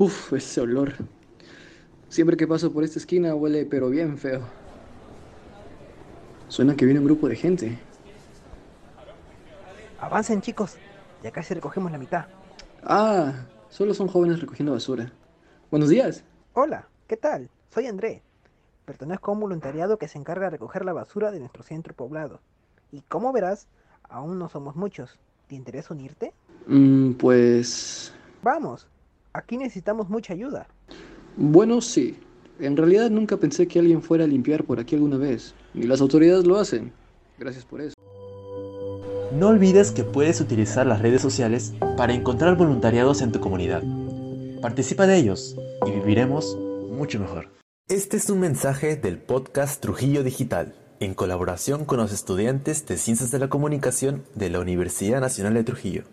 Uf, ese olor. Siempre que paso por esta esquina huele pero bien feo. Suena que viene un grupo de gente. Avancen chicos, ya casi recogemos la mitad. Ah, solo son jóvenes recogiendo basura. Buenos días. Hola, ¿qué tal? Soy André. Pertenezco a un voluntariado que se encarga de recoger la basura de nuestro centro poblado. Y como verás, aún no somos muchos. ¿Te interesa unirte? Mm, pues... Vamos, aquí necesitamos mucha ayuda. Bueno, sí. En realidad nunca pensé que alguien fuera a limpiar por aquí alguna vez. Y las autoridades lo hacen. Gracias por eso. No olvides que puedes utilizar las redes sociales para encontrar voluntariados en tu comunidad. Participa de ellos y viviremos mucho mejor. Este es un mensaje del podcast Trujillo Digital, en colaboración con los estudiantes de Ciencias de la Comunicación de la Universidad Nacional de Trujillo.